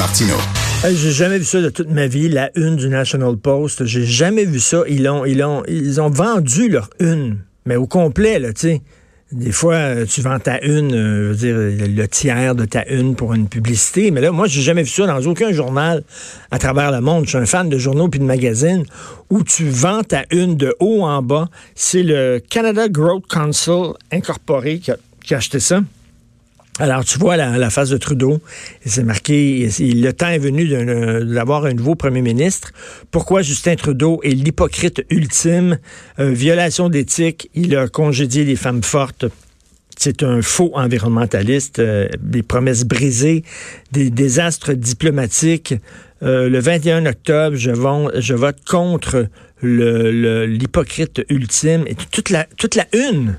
Martineau. J'ai jamais vu ça de toute ma vie, la une du National Post. J'ai jamais vu ça. Ils ont, vendu leur une, mais au complet, là, tu sais. Des fois, euh, tu vends ta une, euh, je veux dire, le tiers de ta une pour une publicité. Mais là, moi, j'ai jamais vu ça dans aucun journal à travers le monde. Je suis un fan de journaux puis de magazines où tu vends ta une de haut en bas. C'est le Canada Growth Council incorporé qui a acheté ça. Alors, tu vois la, la face de Trudeau, c'est marqué, le temps est venu d'avoir un nouveau premier ministre. Pourquoi Justin Trudeau est l'hypocrite ultime? Euh, violation d'éthique, il a congédié les femmes fortes. C'est un faux environnementaliste, euh, des promesses brisées, des désastres diplomatiques. Euh, le 21 octobre, je, je vote contre l'hypocrite ultime et toute la, toute la une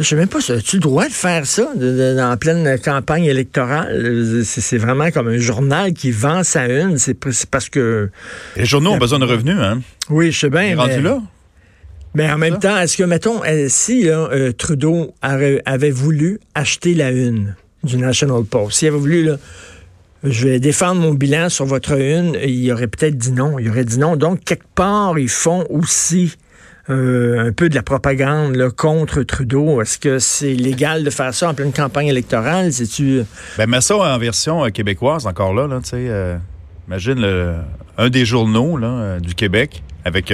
je sais même pas, as-tu le droit de faire ça en pleine campagne électorale? C'est vraiment comme un journal qui vend sa une. C'est parce que... Les journaux ont besoin de revenus, hein? Oui, je sais bien. rendu là? Mais en même temps, est-ce que, mettons, euh, si euh, Trudeau avait voulu acheter la une du National Post, s'il avait voulu, là, je vais défendre mon bilan sur votre une, il aurait peut-être dit non. Il aurait dit non. Donc, quelque part, ils font aussi euh, un peu de la propagande là, contre Trudeau. Est-ce que c'est légal de faire ça en pleine campagne électorale? tu Ben, mets ça en version euh, québécoise encore là. là tu sais, euh, imagine le, un des journaux là, du Québec avec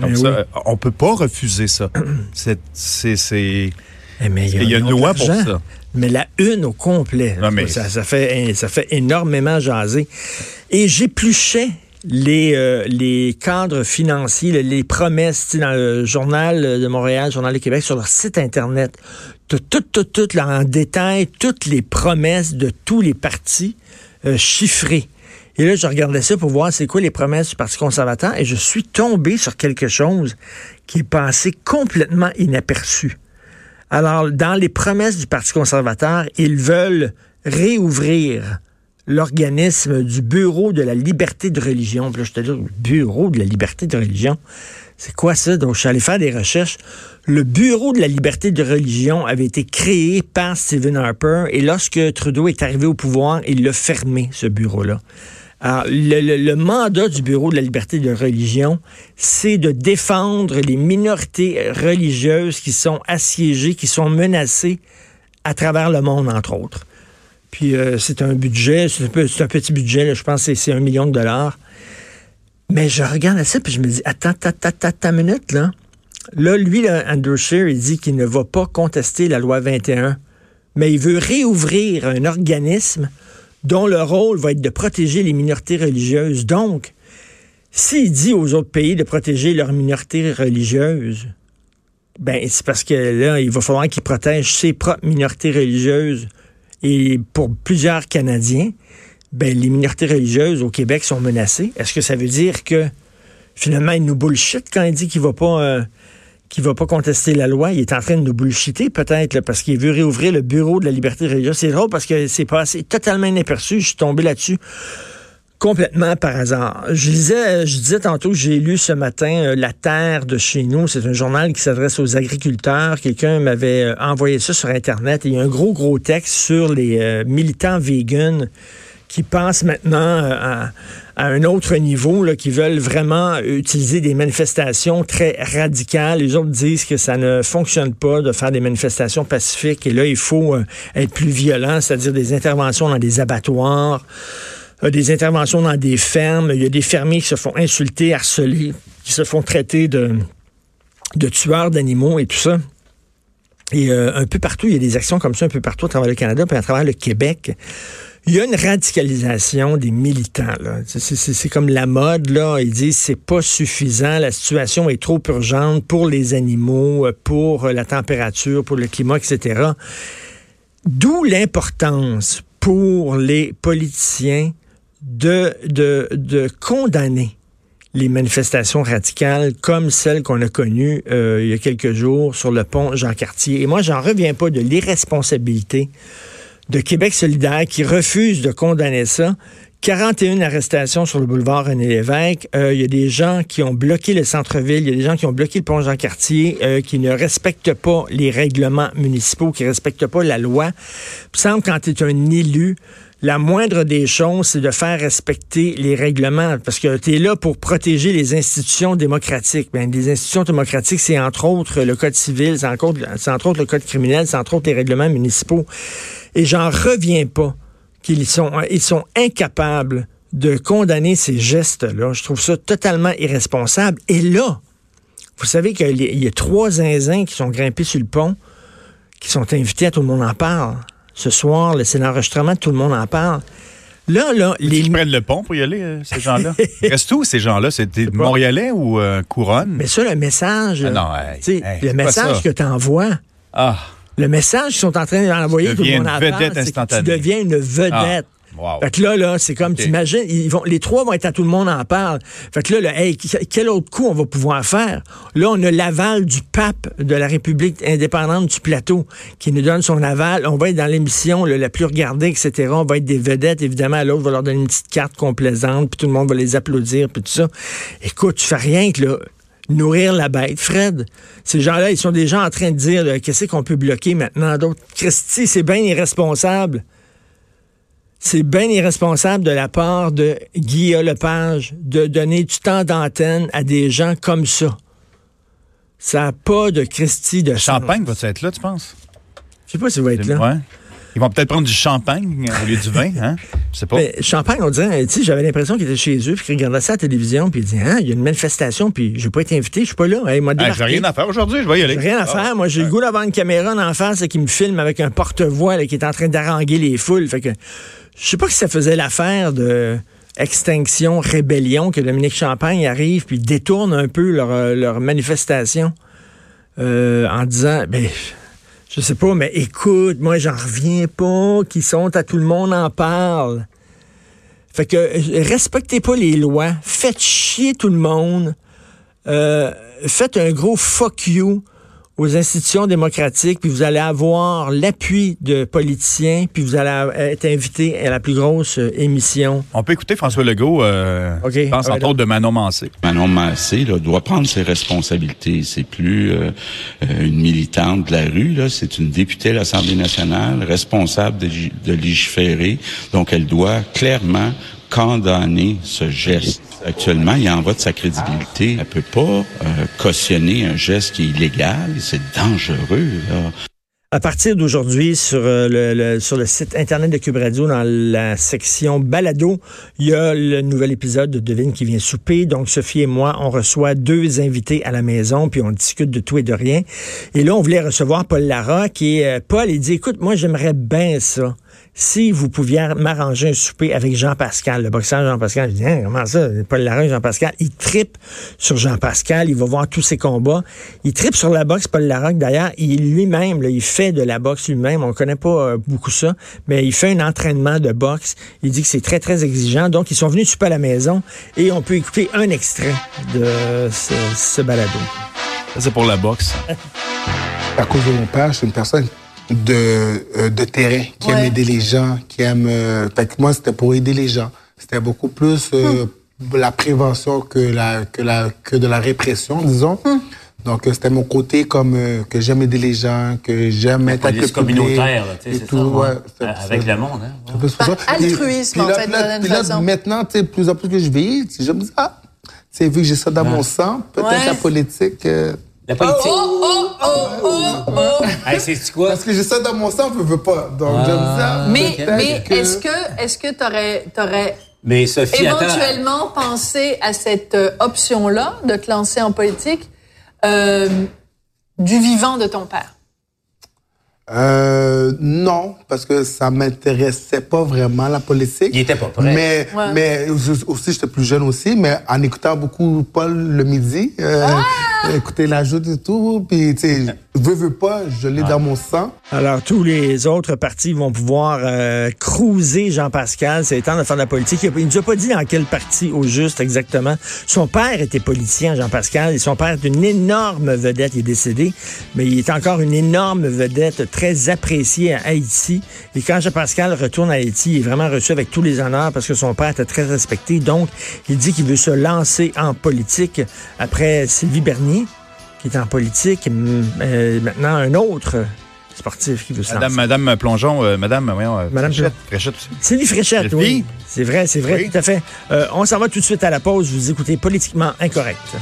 comme ça. On peut pas refuser ça. c'est, c'est, eh, il y a, une loi pour ça. Mais la une au complet, ça, ça, fait, ça fait énormément jaser. Et j'épluchais les, euh, les cadres financiers, les promesses dans le journal de Montréal, journal de Québec, sur leur site Internet. Tout, tout, tout, tout, là, en détail, toutes les promesses de tous les partis euh, chiffrées. Et là, je regardais ça pour voir c'est quoi les promesses du Parti conservateur et je suis tombé sur quelque chose qui est passé complètement inaperçu. Alors, dans les promesses du Parti conservateur, ils veulent réouvrir l'organisme du Bureau de la liberté de religion. Puis là, je te dis, Bureau de la liberté de religion. C'est quoi ça? Donc, je suis allé faire des recherches. Le Bureau de la liberté de religion avait été créé par Stephen Harper et lorsque Trudeau est arrivé au pouvoir, il l'a fermé, ce bureau-là. Alors, le, le, mandat du Bureau de la liberté de religion, c'est de défendre les minorités religieuses qui sont assiégées, qui sont menacées à travers le monde, entre autres. Puis euh, c'est un budget, c'est un, petit budget, je pense que c'est un million de dollars. Mais je regarde ça, puis je me dis, attends, attends, attends, attends minute, là. Là, lui, Andrew Scheer, il dit qu'il ne va pas contester la loi 21, mais il veut réouvrir un organisme dont le rôle va être de protéger les minorités religieuses. Donc, s'il dit aux autres pays de protéger leurs minorités religieuses, ben c'est parce que là, il va falloir qu'il protège ses propres minorités religieuses et pour plusieurs Canadiens, ben, les minorités religieuses au Québec sont menacées. Est-ce que ça veut dire que finalement il nous bullshit quand il dit qu'il va euh, va pas contester la loi, il est en train de nous bullshiter peut-être parce qu'il veut réouvrir le bureau de la liberté religieuse. C'est drôle parce que c'est passé totalement inaperçu. Je suis tombé là-dessus complètement par hasard. Je disais, je disais tantôt, j'ai lu ce matin euh, La Terre de chez nous. C'est un journal qui s'adresse aux agriculteurs. Quelqu'un m'avait euh, envoyé ça sur Internet. il y a un gros, gros texte sur les euh, militants véganes qui pensent maintenant à, un autre niveau, là, qui veulent vraiment utiliser des manifestations très radicales. Les autres disent que ça ne fonctionne pas de faire des manifestations pacifiques. Et là, il faut être plus violent, c'est-à-dire des interventions dans des abattoirs des interventions dans des fermes. Il y a des fermiers qui se font insulter, harceler, qui se font traiter de, de tueurs d'animaux et tout ça. Et euh, un peu partout, il y a des actions comme ça un peu partout à travers le Canada, puis à travers le Québec. Il y a une radicalisation des militants. C'est comme la mode. Là. Ils disent c'est pas suffisant, la situation est trop urgente pour les animaux, pour la température, pour le climat, etc. D'où l'importance pour les politiciens de, de, de condamner les manifestations radicales comme celles qu'on a connues euh, il y a quelques jours sur le pont Jean-Cartier. Et moi, j'en reviens pas de l'irresponsabilité de Québec solidaire qui refuse de condamner ça. 41 arrestations sur le boulevard René Lévesque. Euh, il y a des gens qui ont bloqué le centre-ville. Il y a des gens qui ont bloqué le pont Jean-Cartier, euh, qui ne respectent pas les règlements municipaux, qui ne respectent pas la loi. Il me semble quand tu es un élu, la moindre des choses, c'est de faire respecter les règlements, parce que tu es là pour protéger les institutions démocratiques. Bien, les institutions démocratiques, c'est entre autres le code civil, c'est entre, autres le code criminel, c'est entre autres les règlements municipaux. Et j'en reviens pas qu'ils sont, sont incapables de condamner ces gestes-là. Je trouve ça totalement irresponsable. Et là, vous savez qu'il y a trois zinzins qui sont grimpés sur le pont, qui sont invités à Tout le monde en parle. Ce soir, c'est l'enregistrement, Tout le monde en parle. Là, là, les... Ils prennent le pont pour y aller, euh, ces gens-là? Reste où, ces gens-là? C'était Montréalais ou euh, Couronne? Mais ça, le message... Ah non, le message que tu envoies... Ah. Le message qu'ils sont en train d'envoyer tout le monde en parle, c'est que tu deviens une vedette. Ah. Fait que là, là, c'est comme, tu t'imagines, ils vont, les trois vont être à tout le monde en parle. Fait que là, là hey, quel autre coup on va pouvoir faire? Là, on a l'aval du pape de la République indépendante du plateau qui nous donne son aval. On va être dans l'émission la plus regardée, etc. On va être des vedettes, évidemment. L'autre va leur donner une petite carte complaisante, puis tout le monde va les applaudir, puis tout ça. Écoute, tu fais rien que là, nourrir la bête. Fred, ces gens-là, ils sont déjà en train de dire qu'est-ce qu'on peut bloquer maintenant. D'autres, Christy, c'est bien irresponsable c'est bien irresponsable de la part de Guillaume Lepage de donner du temps d'antenne à des gens comme ça. Ça n'a pas de Christie de Champagne va être là, tu penses? Je sais pas s'il va être là. Ouais. Ils vont peut-être prendre du champagne au lieu du vin, hein? Je sais pas. Mais champagne, on dirait, tu sais, j'avais l'impression qu'il était chez eux, puis qu'il regardait ça à la télévision, puis il dit, hein, il y a une manifestation, puis je vais pas être invité, je suis pas là. Hey, ah, j'ai rien à faire aujourd'hui, je vais y aller. J'ai rien à ah. faire. Moi, j'ai le goût d'avoir une caméra en face qui me filme avec un porte-voix qui est en train d'haranguer les foules. Fait que je sais pas si ça faisait l'affaire de extinction, rébellion, que Dominique Champagne arrive puis détourne un peu leur, euh, manifestation euh, en disant, ben, je sais pas, mais écoute, moi, j'en reviens pas, qu'ils sont à tout le monde en parle. Fait que euh, respectez pas les lois, faites chier tout le monde, faites un gros fuck you aux institutions démocratiques, puis vous allez avoir l'appui de politiciens, puis vous allez être invité à la plus grosse euh, émission. On peut écouter François Legault, euh, je pense entre autres de Manon Mancé. Manon Mancé là, doit prendre ses responsabilités. C'est plus euh, une militante de la rue, là, c'est une députée à l'Assemblée nationale, responsable de, de légiférer, donc elle doit clairement condamner ce geste. Actuellement, il en va de sa crédibilité. Elle peut pas euh, cautionner un geste qui est illégal. C'est dangereux. À partir d'aujourd'hui, sur, euh, le, sur le site Internet de Cube Radio, dans la section balado, il y a le nouvel épisode de Devine qui vient souper. Donc, Sophie et moi, on reçoit deux invités à la maison, puis on discute de tout et de rien. Et là, on voulait recevoir Paul Lara, est... Euh, Paul, il dit, écoute, moi, j'aimerais bien ça si vous pouviez m'arranger un souper avec Jean-Pascal, le boxeur Jean-Pascal, je dis, hein, comment ça, Paul Larocque, Jean-Pascal, il tripe sur Jean-Pascal, il va voir tous ses combats. Il tripe sur la boxe, Paul Larocque, d'ailleurs, il lui-même, il fait de la boxe lui-même, on connaît pas euh, beaucoup ça, mais il fait un entraînement de boxe. Il dit que c'est très, très exigeant. Donc, ils sont venus souper à la maison et on peut écouter un extrait de ce, ce balado. C'est pour la boxe. à cause de mon père, c'est une personne de, euh, de terrain, qui aime aider les gens, qui aime... Euh, fait moi, c'était pour aider les gens. C'était beaucoup plus euh, hmm. la prévention que, la, que, la, que de la répression, disons. Hmm. Donc, c'était mon côté comme que j'aime aider les gens, que j'aime être avec le communautaire, c'est tout. Ouais, avec le monde. Hein? Ouais. altruisme, en fait, là, là, maintenant, plus en plus que je vis, je me dis, ah, vu que j'ai ça dans mon sang, peut-être la politique... La politique. Oh, oh, oh, oh, oh. hey, c'est quoi? Parce que j'ai ça dans mon sang, je veux pas. Donc, ah. Mais, mais est-ce que, est-ce que t'aurais, t'aurais mais Sophie, éventuellement pensé à cette euh, option-là de te lancer en politique euh, du vivant de ton père? Euh, non, parce que ça m'intéressait pas vraiment la politique. Il était pas prêt. Mais, mais aussi j'étais plus jeune aussi, mais en écoutant beaucoup Paul le midi, euh, ah! Écouter la joute et tout, puis tu sais, veux veux pas, je l'ai dans mon sang. Alors tous les autres partis vont pouvoir euh, cruiser Jean-Pascal, c'est temps de faire de la politique. Il, ne nous a pas dit dans quel parti au juste exactement. Son père était politicien, Jean-Pascal, et son père est une énorme vedette, il est décédé, mais il est encore une énorme vedette très apprécié à Haïti. Et quand Jean-Pascal retourne à Haïti, il est vraiment reçu avec tous les honneurs parce que son père était très respecté. Donc, il dit qu'il veut se lancer en politique après Sylvie Bernier, qui est en politique. Euh, maintenant, un autre sportif qui veut Madame, Madame Plongeon, euh, Madame, voyons, euh, Madame Fréchette, Fréchette aussi. Sylvie Fréchette, oui. C'est vrai, c'est vrai, tout à fait. on s'en va tout de suite à la pause. Vous écoutez Politiquement Incorrect.